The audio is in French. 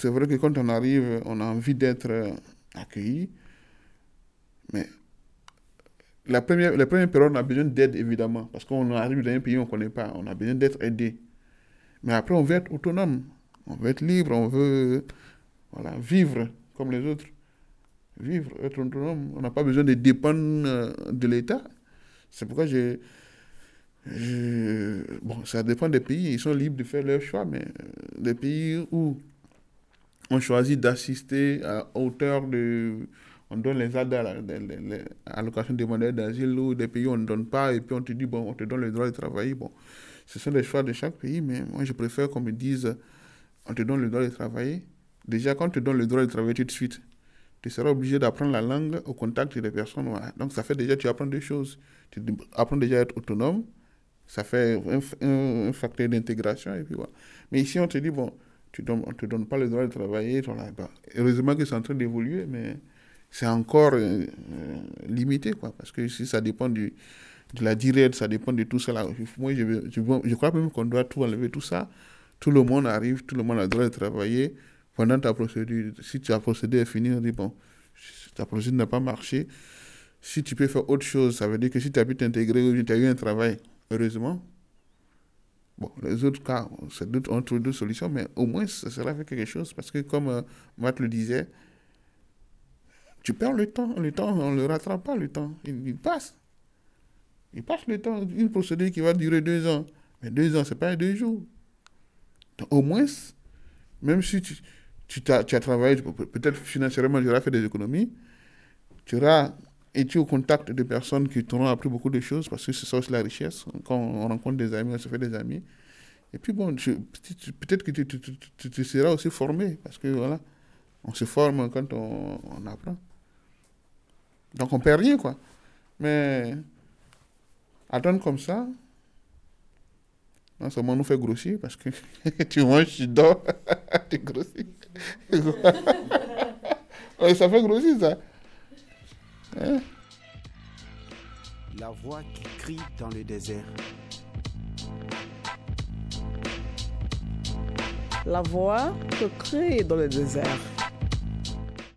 c'est vrai que quand on arrive, on a envie d'être accueilli. Mais la première, période, on a besoin d'aide, évidemment, parce qu'on arrive dans un pays où on ne connaît pas. On a besoin d'être aidé. Mais après, on veut être autonome. On veut être libre, on veut voilà, vivre comme les autres. Vivre, être autonome. On n'a pas besoin de dépendre euh, de l'État. C'est pourquoi j'ai. Bon, ça dépend des pays, ils sont libres de faire leur choix, mais euh, des pays où on choisit d'assister à hauteur de. On donne les aides à l'allocation demandeurs d'asile ou des pays où on ne donne pas et puis on te dit, bon, on te donne le droit de travailler. Bon, ce sont des choix de chaque pays, mais moi je préfère qu'on me dise, on te donne le droit de travailler. Déjà, quand on te donne le droit de travailler tout de suite, tu seras obligé d'apprendre la langue au contact des personnes. Donc ça fait déjà, tu apprends deux choses. Tu apprends déjà à être autonome, ça fait un, facteur d'intégration voilà. Mais ici, on te dit, bon, tu on ne te donne pas le droit de travailler. heureusement que c'est en train d'évoluer, mais c'est encore euh, euh, limité, quoi, parce que si ça dépend du, de la directe, ça dépend de tout cela. Moi, je, je, crois même qu'on doit tout enlever, tout ça. Tout le monde arrive, tout le monde a le droit de travailler pendant ta procédure. Si ta procédure est finie, on dit, bon, ta procédure n'a pas marché. Si tu peux faire autre chose, ça veut dire que si tu as pu t'intégrer, tu as eu un travail, heureusement, Bon, les autres cas, c'est on trouve d'autres solutions, mais au moins, ça sera fait quelque chose. Parce que, comme euh, Matt le disait, tu perds le temps. Le temps, on ne le rattrape pas, le temps. Il, passe. Il passe le temps. Une procédure qui va durer deux ans. Mais deux ans, ce n'est pas deux jours. Au moins, même si tu, tu, as, tu as travaillé, peut-être financièrement, tu auras fait des économies, tu auras été au contact de personnes qui t'auront appris beaucoup de choses, parce que c'est ça aussi la richesse? Quand on rencontre des amis, on se fait des amis. Et puis bon, peut-être que tu, tu, tu, tu, seras aussi formé, parce que voilà, on se forme quand on, on apprend. Donc on perd rien, quoi. Mais attendre comme ça, non seulement nous fait grossir, parce que tu manges, tu dors, tu grossis. ça fait grossir, ça. Hein? La voix qui crie dans le désert. La voix qui crie dans le désert.